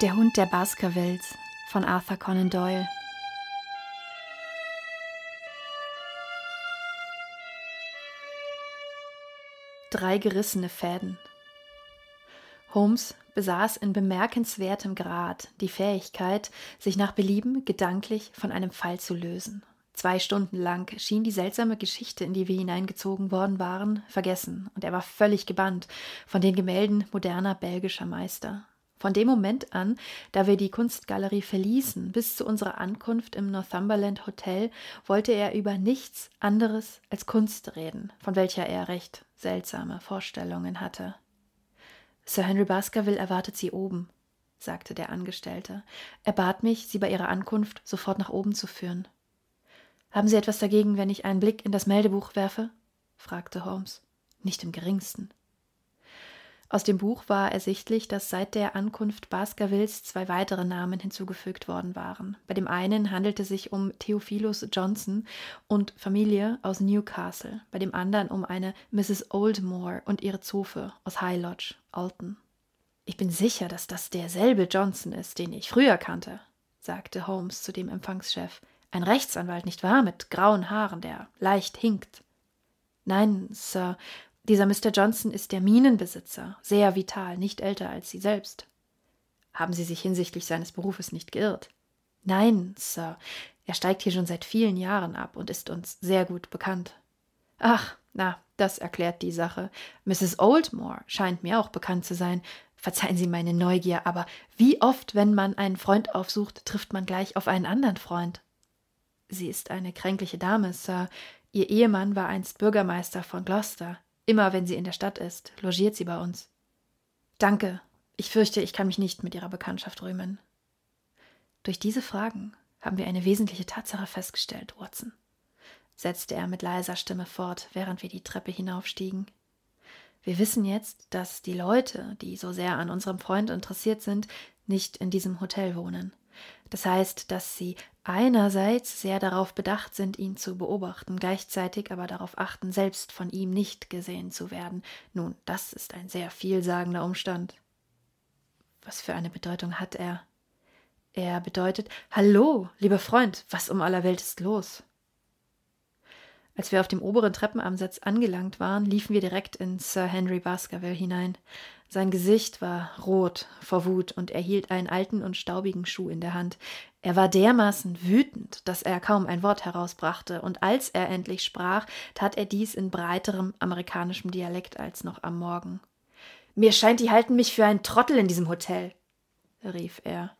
Der Hund der Baskervilles von Arthur Conan Doyle. Drei gerissene Fäden. Holmes besaß in bemerkenswertem Grad die Fähigkeit, sich nach Belieben gedanklich von einem Fall zu lösen. Zwei Stunden lang schien die seltsame Geschichte, in die wir hineingezogen worden waren, vergessen, und er war völlig gebannt von den Gemälden moderner belgischer Meister. Von dem Moment an, da wir die Kunstgalerie verließen, bis zu unserer Ankunft im Northumberland Hotel, wollte er über nichts anderes als Kunst reden, von welcher er recht seltsame Vorstellungen hatte. Sir Henry Baskerville erwartet Sie oben, sagte der Angestellte. Er bat mich, Sie bei Ihrer Ankunft sofort nach oben zu führen. Haben Sie etwas dagegen, wenn ich einen Blick in das Meldebuch werfe? fragte Holmes. Nicht im geringsten. Aus dem Buch war ersichtlich, dass seit der Ankunft Baskervilles zwei weitere Namen hinzugefügt worden waren. Bei dem einen handelte es sich um Theophilus Johnson und Familie aus Newcastle, bei dem anderen um eine Mrs. Oldmore und ihre Zofe aus High Lodge, Alton. Ich bin sicher, dass das derselbe Johnson ist, den ich früher kannte, sagte Holmes zu dem Empfangschef. Ein Rechtsanwalt, nicht wahr, mit grauen Haaren, der leicht hinkt. Nein, Sir, dieser Mr. Johnson ist der Minenbesitzer, sehr vital, nicht älter als Sie selbst. Haben Sie sich hinsichtlich seines Berufes nicht geirrt? Nein, Sir, er steigt hier schon seit vielen Jahren ab und ist uns sehr gut bekannt. Ach, na, das erklärt die Sache. Mrs. Oldmore scheint mir auch bekannt zu sein. Verzeihen Sie meine Neugier, aber wie oft, wenn man einen Freund aufsucht, trifft man gleich auf einen anderen Freund? Sie ist eine kränkliche Dame, Sir. Ihr Ehemann war einst Bürgermeister von Gloucester. Immer wenn sie in der Stadt ist, logiert sie bei uns. Danke. Ich fürchte, ich kann mich nicht mit Ihrer Bekanntschaft rühmen. Durch diese Fragen haben wir eine wesentliche Tatsache festgestellt, Watson, setzte er mit leiser Stimme fort, während wir die Treppe hinaufstiegen. Wir wissen jetzt, dass die Leute, die so sehr an unserem Freund interessiert sind, nicht in diesem Hotel wohnen. Das heißt, dass sie einerseits sehr darauf bedacht sind, ihn zu beobachten, gleichzeitig aber darauf achten, selbst von ihm nicht gesehen zu werden. Nun, das ist ein sehr vielsagender Umstand. Was für eine Bedeutung hat er? Er bedeutet Hallo, lieber Freund, was um aller Welt ist los? Als wir auf dem oberen Treppenabsatz angelangt waren, liefen wir direkt in Sir Henry Baskerville hinein. Sein Gesicht war rot vor Wut und er hielt einen alten und staubigen Schuh in der Hand. Er war dermaßen wütend, dass er kaum ein Wort herausbrachte, und als er endlich sprach, tat er dies in breiterem amerikanischem Dialekt als noch am Morgen. Mir scheint, die halten mich für einen Trottel in diesem Hotel, rief er.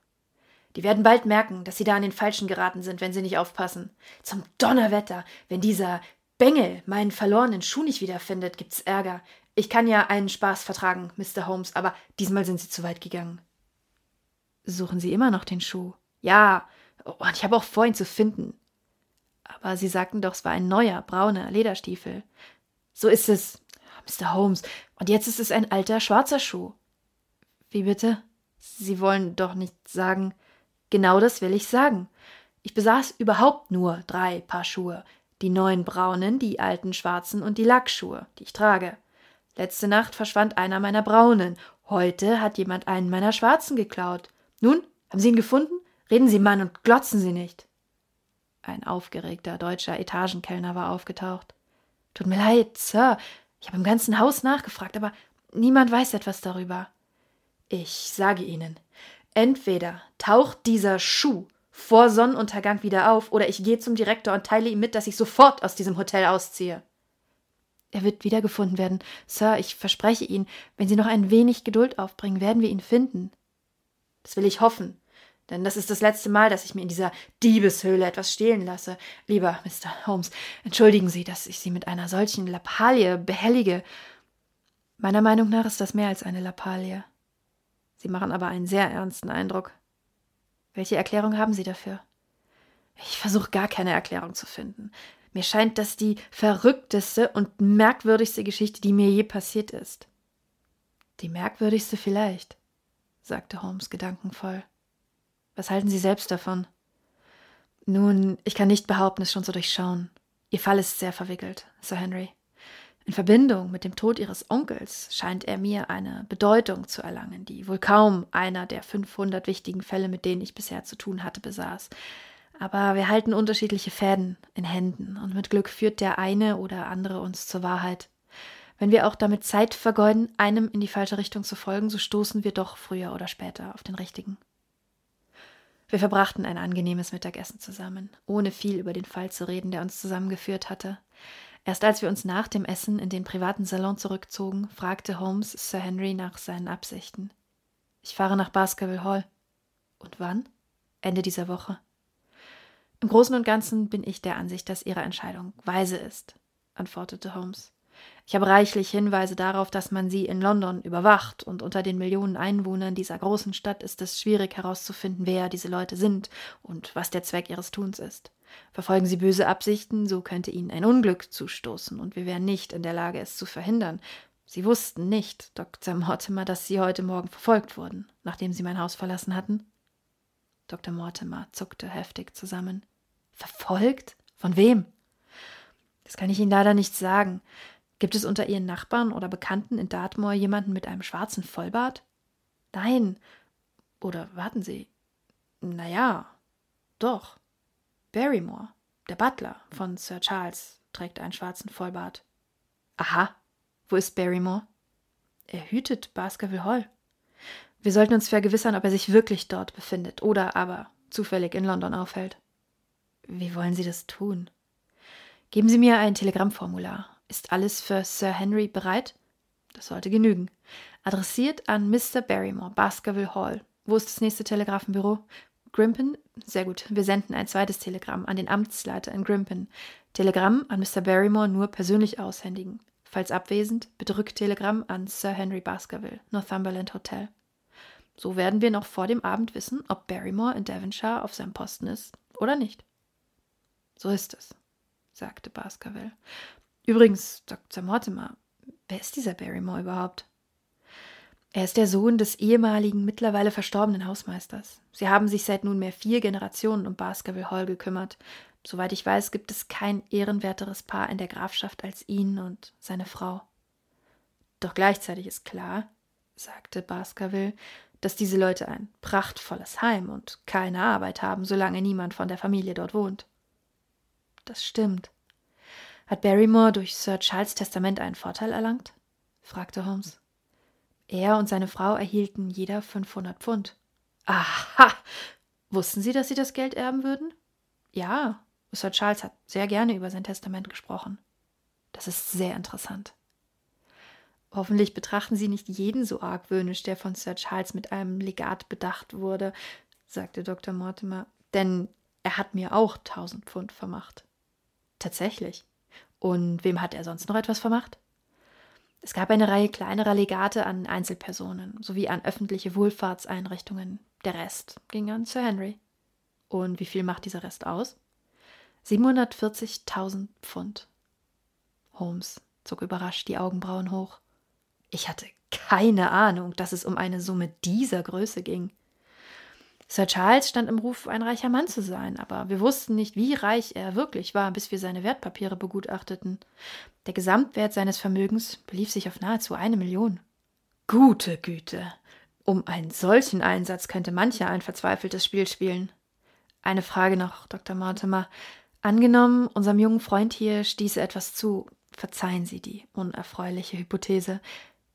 Die werden bald merken, dass sie da an den Falschen geraten sind, wenn sie nicht aufpassen. Zum Donnerwetter, wenn dieser Bengel meinen verlorenen Schuh nicht wiederfindet, gibt's Ärger. Ich kann ja einen Spaß vertragen, Mr. Holmes, aber diesmal sind Sie zu weit gegangen. Suchen Sie immer noch den Schuh? Ja, und ich habe auch vor, ihn zu finden. Aber Sie sagten doch, es war ein neuer, brauner Lederstiefel. So ist es, Mr. Holmes. Und jetzt ist es ein alter, schwarzer Schuh. Wie bitte? Sie wollen doch nicht sagen. Genau das will ich sagen. Ich besaß überhaupt nur drei Paar Schuhe. Die neuen braunen, die alten schwarzen und die Lackschuhe, die ich trage. Letzte Nacht verschwand einer meiner braunen. Heute hat jemand einen meiner schwarzen geklaut. Nun, haben Sie ihn gefunden? Reden Sie, Mann, und glotzen Sie nicht. Ein aufgeregter deutscher Etagenkellner war aufgetaucht. Tut mir leid, Sir. Ich habe im ganzen Haus nachgefragt, aber niemand weiß etwas darüber. Ich sage Ihnen, Entweder taucht dieser Schuh vor Sonnenuntergang wieder auf, oder ich gehe zum Direktor und teile ihm mit, dass ich sofort aus diesem Hotel ausziehe. Er wird wiedergefunden werden, Sir, ich verspreche Ihnen, wenn Sie noch ein wenig Geduld aufbringen, werden wir ihn finden. Das will ich hoffen, denn das ist das letzte Mal, dass ich mir in dieser Diebeshöhle etwas stehlen lasse. Lieber Mr. Holmes, entschuldigen Sie, dass ich Sie mit einer solchen Lappalie behellige. Meiner Meinung nach ist das mehr als eine Lappalie. Sie machen aber einen sehr ernsten Eindruck. Welche Erklärung haben Sie dafür? Ich versuche gar keine Erklärung zu finden. Mir scheint das die verrückteste und merkwürdigste Geschichte, die mir je passiert ist. Die merkwürdigste vielleicht, sagte Holmes gedankenvoll. Was halten Sie selbst davon? Nun, ich kann nicht behaupten, es schon zu durchschauen. Ihr Fall ist sehr verwickelt, Sir Henry. In Verbindung mit dem Tod ihres Onkels scheint er mir eine Bedeutung zu erlangen, die wohl kaum einer der 500 wichtigen Fälle, mit denen ich bisher zu tun hatte, besaß. Aber wir halten unterschiedliche Fäden in Händen und mit Glück führt der eine oder andere uns zur Wahrheit. Wenn wir auch damit Zeit vergeuden, einem in die falsche Richtung zu folgen, so stoßen wir doch früher oder später auf den richtigen. Wir verbrachten ein angenehmes Mittagessen zusammen, ohne viel über den Fall zu reden, der uns zusammengeführt hatte. Erst als wir uns nach dem Essen in den privaten Salon zurückzogen, fragte Holmes Sir Henry nach seinen Absichten. Ich fahre nach Baskerville Hall. Und wann? Ende dieser Woche. Im Großen und Ganzen bin ich der Ansicht, dass Ihre Entscheidung weise ist, antwortete Holmes. Ich habe reichlich Hinweise darauf, dass man sie in London überwacht, und unter den Millionen Einwohnern dieser großen Stadt ist es schwierig herauszufinden, wer diese Leute sind und was der Zweck ihres Tuns ist. Verfolgen sie böse Absichten, so könnte ihnen ein Unglück zustoßen, und wir wären nicht in der Lage, es zu verhindern. Sie wussten nicht, Dr. Mortimer, dass Sie heute Morgen verfolgt wurden, nachdem Sie mein Haus verlassen hatten? Dr. Mortimer zuckte heftig zusammen. Verfolgt? Von wem? Das kann ich Ihnen leider nicht sagen. Gibt es unter Ihren Nachbarn oder Bekannten in Dartmoor jemanden mit einem schwarzen Vollbart? Nein. Oder warten Sie. Na ja, doch. Barrymore, der Butler von Sir Charles, trägt einen schwarzen Vollbart. Aha. Wo ist Barrymore? Er hütet Baskerville Hall. Wir sollten uns vergewissern, ob er sich wirklich dort befindet oder aber zufällig in London aufhält. Wie wollen Sie das tun? Geben Sie mir ein Telegrammformular. Ist alles für Sir Henry bereit? Das sollte genügen. Adressiert an Mr. Barrymore, Baskerville Hall. Wo ist das nächste Telegrafenbüro? Grimpen? Sehr gut. Wir senden ein zweites Telegramm an den Amtsleiter in Grimpen. Telegramm an Mr. Barrymore nur persönlich aushändigen. Falls abwesend, bitte Rücktelegramm an Sir Henry Baskerville, Northumberland Hotel. So werden wir noch vor dem Abend wissen, ob Barrymore in Devonshire auf seinem Posten ist oder nicht. So ist es, sagte Baskerville. Übrigens, Dr. Mortimer, wer ist dieser Barrymore überhaupt? Er ist der Sohn des ehemaligen, mittlerweile verstorbenen Hausmeisters. Sie haben sich seit nunmehr vier Generationen um Baskerville Hall gekümmert. Soweit ich weiß, gibt es kein ehrenwerteres Paar in der Grafschaft als ihn und seine Frau. Doch gleichzeitig ist klar, sagte Baskerville, dass diese Leute ein prachtvolles Heim und keine Arbeit haben, solange niemand von der Familie dort wohnt das stimmt. Hat Barrymore durch Sir Charles Testament einen Vorteil erlangt? fragte Holmes. Er und seine Frau erhielten jeder 500 Pfund. Aha! Wussten Sie, dass Sie das Geld erben würden? Ja, Sir Charles hat sehr gerne über sein Testament gesprochen. Das ist sehr interessant. Hoffentlich betrachten Sie nicht jeden so argwöhnisch, der von Sir Charles mit einem Legat bedacht wurde, sagte Dr. Mortimer, denn er hat mir auch tausend Pfund vermacht. Tatsächlich. Und wem hat er sonst noch etwas vermacht? Es gab eine Reihe kleinerer Legate an Einzelpersonen sowie an öffentliche Wohlfahrtseinrichtungen. Der Rest ging an Sir Henry. Und wie viel macht dieser Rest aus? 740.000 Pfund. Holmes zog überrascht die Augenbrauen hoch. Ich hatte keine Ahnung, dass es um eine Summe dieser Größe ging. Sir Charles stand im Ruf, ein reicher Mann zu sein, aber wir wussten nicht, wie reich er wirklich war, bis wir seine Wertpapiere begutachteten. Der Gesamtwert seines Vermögens belief sich auf nahezu eine Million. Gute Güte. Um einen solchen Einsatz könnte mancher ein verzweifeltes Spiel spielen. Eine Frage noch, Dr. Mortimer. Angenommen, unserem jungen Freund hier stieße etwas zu. Verzeihen Sie die unerfreuliche Hypothese.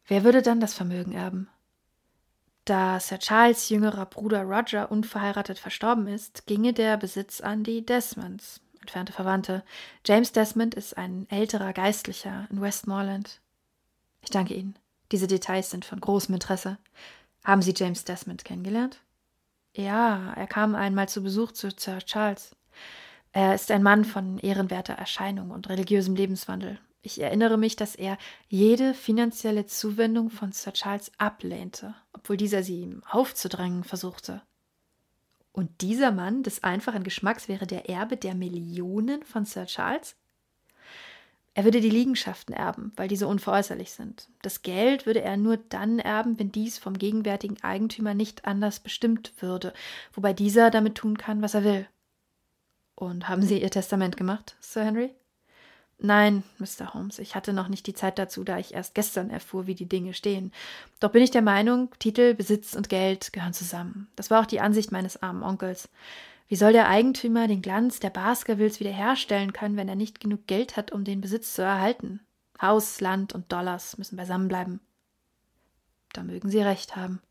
Wer würde dann das Vermögen erben? Da Sir Charles jüngerer Bruder Roger unverheiratet verstorben ist, ginge der Besitz an die Desmonds, entfernte Verwandte. James Desmond ist ein älterer Geistlicher in Westmoreland. Ich danke Ihnen. Diese Details sind von großem Interesse. Haben Sie James Desmond kennengelernt? Ja, er kam einmal zu Besuch zu Sir Charles. Er ist ein Mann von ehrenwerter Erscheinung und religiösem Lebenswandel. Ich erinnere mich, dass er jede finanzielle Zuwendung von Sir Charles ablehnte, obwohl dieser sie ihm aufzudrängen versuchte. Und dieser Mann des einfachen Geschmacks wäre der Erbe der Millionen von Sir Charles? Er würde die Liegenschaften erben, weil diese unveräußerlich sind. Das Geld würde er nur dann erben, wenn dies vom gegenwärtigen Eigentümer nicht anders bestimmt würde, wobei dieser damit tun kann, was er will. Und haben Sie Ihr Testament gemacht, Sir Henry? Nein, Mr. Holmes, ich hatte noch nicht die Zeit dazu, da ich erst gestern erfuhr, wie die Dinge stehen. Doch bin ich der Meinung, Titel, Besitz und Geld gehören zusammen. Das war auch die Ansicht meines armen Onkels. Wie soll der Eigentümer den Glanz der Baskervilles wiederherstellen können, wenn er nicht genug Geld hat, um den Besitz zu erhalten? Haus, Land und Dollars müssen beisammenbleiben. Da mögen Sie recht haben.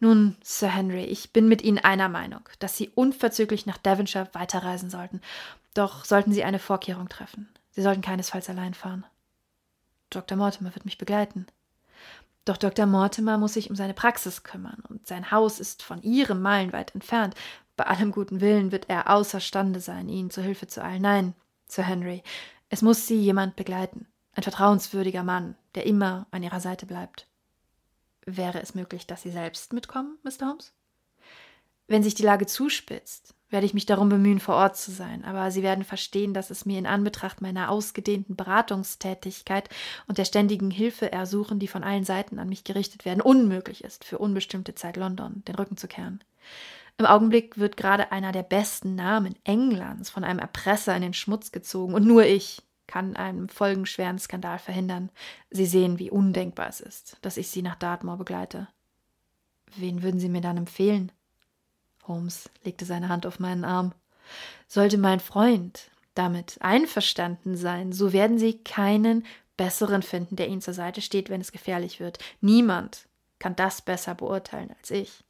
Nun, Sir Henry, ich bin mit Ihnen einer Meinung, dass Sie unverzüglich nach Devonshire weiterreisen sollten. Doch sollten Sie eine Vorkehrung treffen. Sie sollten keinesfalls allein fahren. Dr. Mortimer wird mich begleiten. Doch Dr. Mortimer muss sich um seine Praxis kümmern, und sein Haus ist von Ihrem meilenweit entfernt. Bei allem guten Willen wird er außerstande sein, Ihnen zu Hilfe zu eilen. Nein, Sir Henry, es muss Sie jemand begleiten. Ein vertrauenswürdiger Mann, der immer an Ihrer Seite bleibt. Wäre es möglich, dass Sie selbst mitkommen, Mr. Holmes? Wenn sich die Lage zuspitzt, werde ich mich darum bemühen, vor Ort zu sein, aber Sie werden verstehen, dass es mir in Anbetracht meiner ausgedehnten Beratungstätigkeit und der ständigen Hilfeersuchen, die von allen Seiten an mich gerichtet werden, unmöglich ist, für unbestimmte Zeit London den Rücken zu kehren. Im Augenblick wird gerade einer der besten Namen Englands von einem Erpresser in den Schmutz gezogen, und nur ich kann einen folgenschweren Skandal verhindern. Sie sehen, wie undenkbar es ist, dass ich Sie nach Dartmoor begleite. Wen würden Sie mir dann empfehlen? Holmes legte seine Hand auf meinen Arm. Sollte mein Freund damit einverstanden sein, so werden Sie keinen besseren finden, der Ihnen zur Seite steht, wenn es gefährlich wird. Niemand kann das besser beurteilen als ich.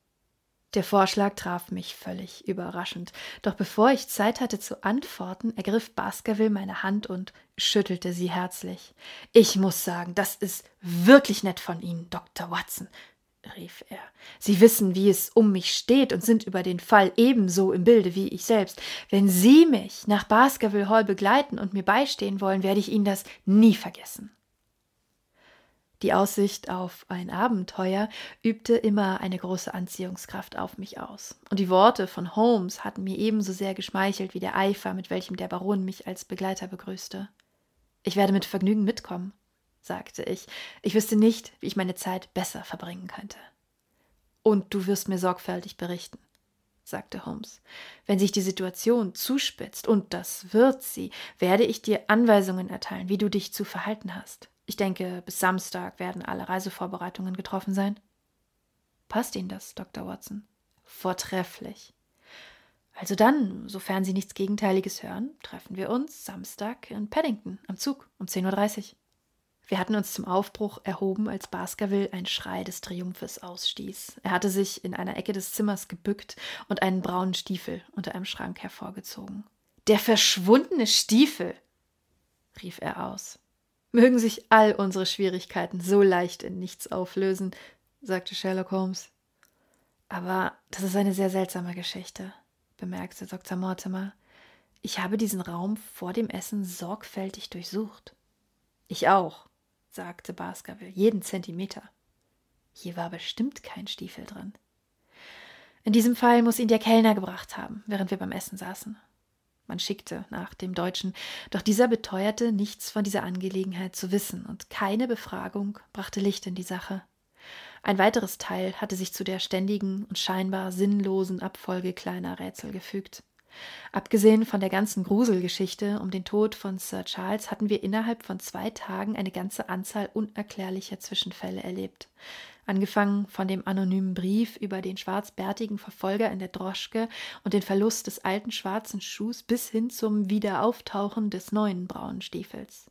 Der Vorschlag traf mich völlig überraschend. Doch bevor ich Zeit hatte zu antworten, ergriff Baskerville meine Hand und schüttelte sie herzlich. Ich muss sagen, das ist wirklich nett von Ihnen, Dr. Watson, rief er. Sie wissen, wie es um mich steht und sind über den Fall ebenso im Bilde wie ich selbst. Wenn Sie mich nach Baskerville Hall begleiten und mir beistehen wollen, werde ich Ihnen das nie vergessen. Die Aussicht auf ein Abenteuer übte immer eine große Anziehungskraft auf mich aus. Und die Worte von Holmes hatten mir ebenso sehr geschmeichelt wie der Eifer, mit welchem der Baron mich als Begleiter begrüßte. Ich werde mit Vergnügen mitkommen, sagte ich. Ich wüsste nicht, wie ich meine Zeit besser verbringen könnte. Und du wirst mir sorgfältig berichten, sagte Holmes. Wenn sich die Situation zuspitzt, und das wird sie, werde ich dir Anweisungen erteilen, wie du dich zu verhalten hast. Ich denke, bis Samstag werden alle Reisevorbereitungen getroffen sein. Passt Ihnen das, Dr. Watson? Vortrefflich. Also dann, sofern Sie nichts Gegenteiliges hören, treffen wir uns Samstag in Paddington am Zug um 10.30 Uhr. Wir hatten uns zum Aufbruch erhoben, als Baskerville ein Schrei des Triumphes ausstieß. Er hatte sich in einer Ecke des Zimmers gebückt und einen braunen Stiefel unter einem Schrank hervorgezogen. Der verschwundene Stiefel! rief er aus. Mögen sich all unsere Schwierigkeiten so leicht in nichts auflösen, sagte Sherlock Holmes. Aber das ist eine sehr seltsame Geschichte, bemerkte Dr. Mortimer. Ich habe diesen Raum vor dem Essen sorgfältig durchsucht. Ich auch, sagte Baskerville, jeden Zentimeter. Hier war bestimmt kein Stiefel drin. In diesem Fall muss ihn der Kellner gebracht haben, während wir beim Essen saßen. Man schickte nach dem Deutschen, doch dieser beteuerte, nichts von dieser Angelegenheit zu wissen, und keine Befragung brachte Licht in die Sache. Ein weiteres Teil hatte sich zu der ständigen und scheinbar sinnlosen Abfolge kleiner Rätsel gefügt. Abgesehen von der ganzen Gruselgeschichte um den Tod von Sir Charles hatten wir innerhalb von zwei Tagen eine ganze Anzahl unerklärlicher Zwischenfälle erlebt angefangen von dem anonymen Brief über den schwarzbärtigen Verfolger in der Droschke und den Verlust des alten schwarzen Schuhs bis hin zum Wiederauftauchen des neuen braunen Stiefels.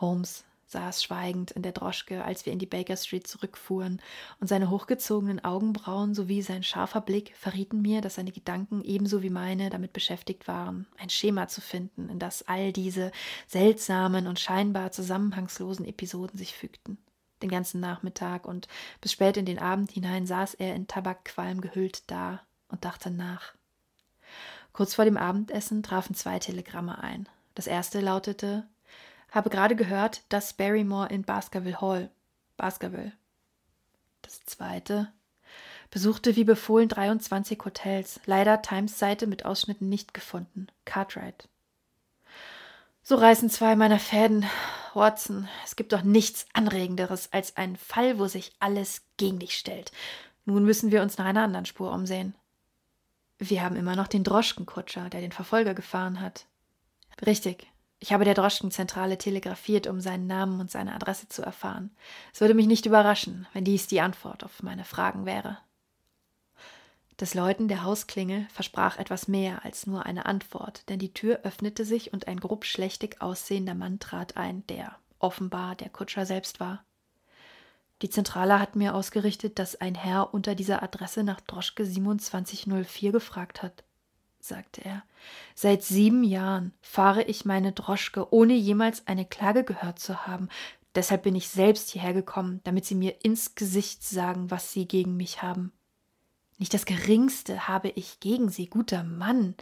Holmes saß schweigend in der Droschke, als wir in die Baker Street zurückfuhren, und seine hochgezogenen Augenbrauen sowie sein scharfer Blick verrieten mir, dass seine Gedanken ebenso wie meine damit beschäftigt waren, ein Schema zu finden, in das all diese seltsamen und scheinbar zusammenhangslosen Episoden sich fügten den ganzen Nachmittag und bis spät in den Abend hinein saß er in Tabakqualm gehüllt da und dachte nach. Kurz vor dem Abendessen trafen zwei Telegramme ein. Das erste lautete Habe gerade gehört, dass Barrymore in Baskerville Hall. Baskerville. Das zweite besuchte wie befohlen 23 Hotels, leider Times Seite mit Ausschnitten nicht gefunden. Cartwright. So reißen zwei meiner Fäden. Watson, es gibt doch nichts Anregenderes als einen Fall, wo sich alles gegen dich stellt. Nun müssen wir uns nach einer anderen Spur umsehen. Wir haben immer noch den Droschkenkutscher, der den Verfolger gefahren hat. Richtig. Ich habe der Droschkenzentrale telegrafiert, um seinen Namen und seine Adresse zu erfahren. Es würde mich nicht überraschen, wenn dies die Antwort auf meine Fragen wäre. Das Läuten der Hausklingel versprach etwas mehr als nur eine Antwort, denn die Tür öffnete sich und ein grob schlechtig aussehender Mann trat ein, der offenbar der Kutscher selbst war. Die Zentrale hat mir ausgerichtet, dass ein Herr unter dieser Adresse nach Droschke 2704 gefragt hat, sagte er. Seit sieben Jahren fahre ich meine Droschke, ohne jemals eine Klage gehört zu haben. Deshalb bin ich selbst hierher gekommen, damit Sie mir ins Gesicht sagen, was Sie gegen mich haben. Nicht das geringste habe ich gegen Sie, guter Mann,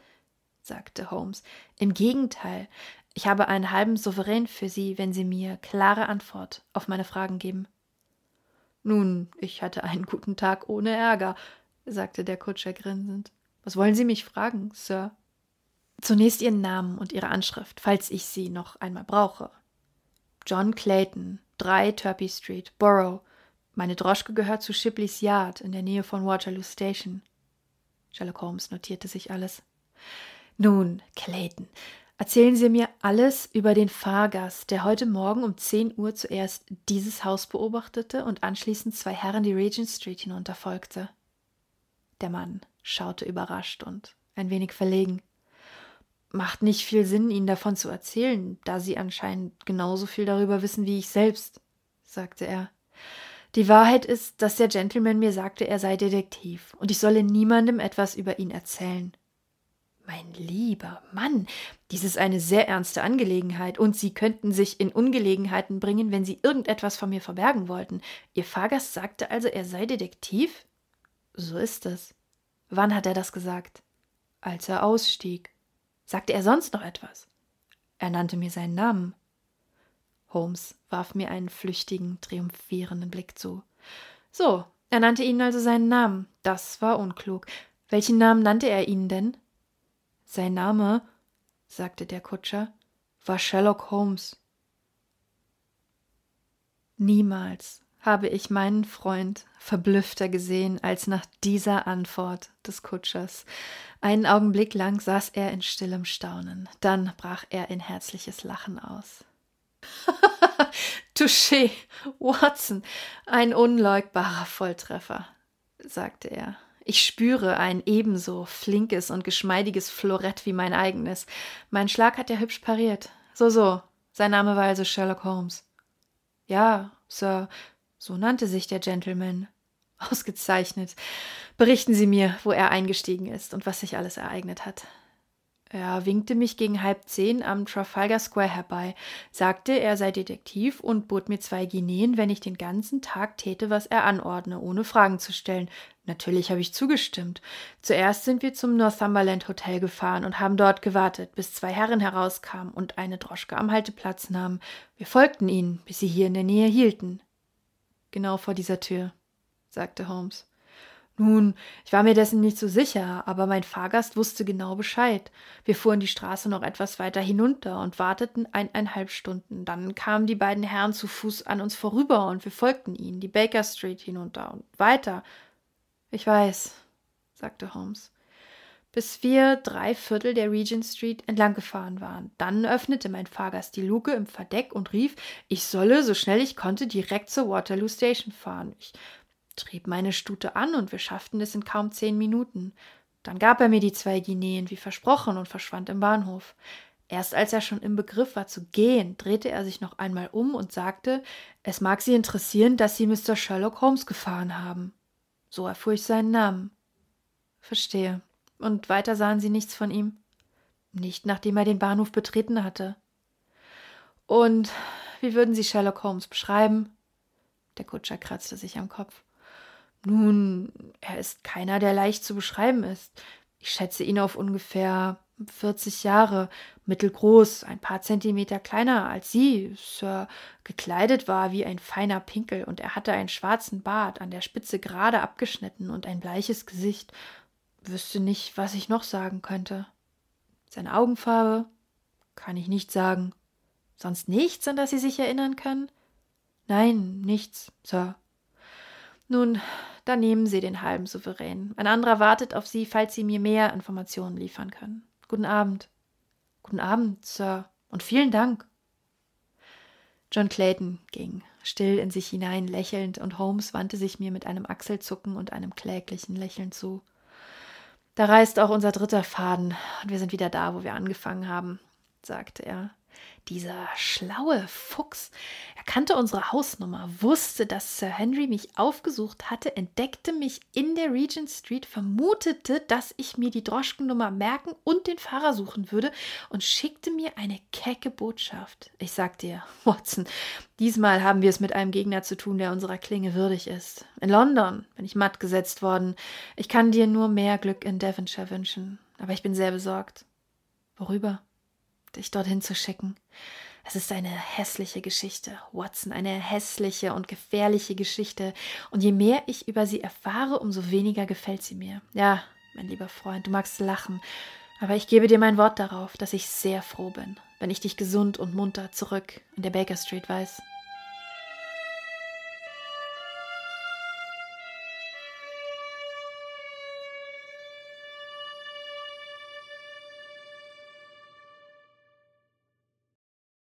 sagte Holmes. Im Gegenteil, ich habe einen halben Souverän für Sie, wenn Sie mir klare Antwort auf meine Fragen geben. Nun, ich hatte einen guten Tag ohne Ärger, sagte der Kutscher grinsend. Was wollen Sie mich fragen, Sir? Zunächst Ihren Namen und Ihre Anschrift, falls ich sie noch einmal brauche. John Clayton, 3 Turpey Street, Borough, meine Droschke gehört zu Shipleys Yard in der Nähe von Waterloo Station. Sherlock Holmes notierte sich alles. Nun, Clayton, erzählen Sie mir alles über den Fahrgast, der heute Morgen um zehn Uhr zuerst dieses Haus beobachtete und anschließend zwei Herren die Regent Street hinunterfolgte. Der Mann schaute überrascht und ein wenig verlegen. Macht nicht viel Sinn, Ihnen davon zu erzählen, da Sie anscheinend genauso viel darüber wissen wie ich selbst, sagte er. Die Wahrheit ist, dass der Gentleman mir sagte, er sei Detektiv und ich solle niemandem etwas über ihn erzählen. Mein lieber Mann, dies ist eine sehr ernste Angelegenheit, und Sie könnten sich in Ungelegenheiten bringen, wenn Sie irgendetwas von mir verbergen wollten. Ihr Fahrgast sagte also, er sei Detektiv? So ist es. Wann hat er das gesagt? Als er ausstieg. Sagte er sonst noch etwas? Er nannte mir seinen Namen. Holmes warf mir einen flüchtigen, triumphierenden Blick zu. So, er nannte Ihnen also seinen Namen. Das war unklug. Welchen Namen nannte er Ihnen denn? Sein Name, sagte der Kutscher, war Sherlock Holmes. Niemals habe ich meinen Freund verblüffter gesehen als nach dieser Antwort des Kutschers. Einen Augenblick lang saß er in stillem Staunen, dann brach er in herzliches Lachen aus. Touché, Watson, ein unleugbarer Volltreffer, sagte er. Ich spüre ein ebenso flinkes und geschmeidiges Florett wie mein eigenes. Mein Schlag hat er hübsch pariert. So, so. Sein Name war also Sherlock Holmes. Ja, Sir, so nannte sich der Gentleman. Ausgezeichnet. Berichten Sie mir, wo er eingestiegen ist und was sich alles ereignet hat. Er winkte mich gegen halb zehn am Trafalgar Square herbei, sagte, er sei Detektiv und bot mir zwei Guineen, wenn ich den ganzen Tag täte, was er anordne, ohne Fragen zu stellen. Natürlich habe ich zugestimmt. Zuerst sind wir zum Northumberland Hotel gefahren und haben dort gewartet, bis zwei Herren herauskamen und eine Droschke am Halteplatz nahmen. Wir folgten ihnen, bis sie hier in der Nähe hielten. Genau vor dieser Tür, sagte Holmes. Nun, ich war mir dessen nicht so sicher, aber mein Fahrgast wusste genau Bescheid. Wir fuhren die Straße noch etwas weiter hinunter und warteten eineinhalb Stunden. Dann kamen die beiden Herren zu Fuß an uns vorüber und wir folgten ihnen, die Baker Street hinunter und weiter. Ich weiß, sagte Holmes. Bis wir drei Viertel der Regent Street entlang gefahren waren. Dann öffnete mein Fahrgast die Luke im Verdeck und rief, ich solle, so schnell ich konnte, direkt zur Waterloo Station fahren. Ich trieb meine Stute an und wir schafften es in kaum zehn Minuten. Dann gab er mir die zwei Guineen wie versprochen und verschwand im Bahnhof. Erst als er schon im Begriff war zu gehen, drehte er sich noch einmal um und sagte, es mag Sie interessieren, dass Sie Mr. Sherlock Holmes gefahren haben. So erfuhr ich seinen Namen. Verstehe. Und weiter sahen Sie nichts von ihm? Nicht nachdem er den Bahnhof betreten hatte. Und wie würden Sie Sherlock Holmes beschreiben? Der Kutscher kratzte sich am Kopf. Nun, er ist keiner, der leicht zu beschreiben ist. Ich schätze ihn auf ungefähr 40 Jahre, mittelgroß, ein paar Zentimeter kleiner als Sie, Sir, gekleidet war wie ein feiner Pinkel, und er hatte einen schwarzen Bart, an der Spitze gerade abgeschnitten und ein bleiches Gesicht. Wüsste nicht, was ich noch sagen könnte. Seine Augenfarbe kann ich nicht sagen. Sonst nichts, an das Sie sich erinnern können? Nein, nichts, Sir. Nun, dann nehmen Sie den halben Souverän. Ein anderer wartet auf Sie, falls Sie mir mehr Informationen liefern können. Guten Abend. Guten Abend, Sir, Und vielen Dank. John Clayton ging, still in sich hinein lächelnd, und Holmes wandte sich mir mit einem Achselzucken und einem kläglichen Lächeln zu. Da reißt auch unser dritter Faden, und wir sind wieder da, wo wir angefangen haben, sagte er. Dieser schlaue Fuchs. Er kannte unsere Hausnummer, wusste, dass Sir Henry mich aufgesucht hatte, entdeckte mich in der Regent Street, vermutete, dass ich mir die Droschkennummer merken und den Fahrer suchen würde und schickte mir eine kecke Botschaft. Ich sag dir, Watson, diesmal haben wir es mit einem Gegner zu tun, der unserer Klinge würdig ist. In London bin ich matt gesetzt worden. Ich kann dir nur mehr Glück in Devonshire wünschen, aber ich bin sehr besorgt. Worüber? Dich dorthin zu schicken. Es ist eine hässliche Geschichte, Watson, eine hässliche und gefährliche Geschichte. Und je mehr ich über sie erfahre, umso weniger gefällt sie mir. Ja, mein lieber Freund, du magst lachen, aber ich gebe dir mein Wort darauf, dass ich sehr froh bin, wenn ich dich gesund und munter zurück in der Baker Street weiß.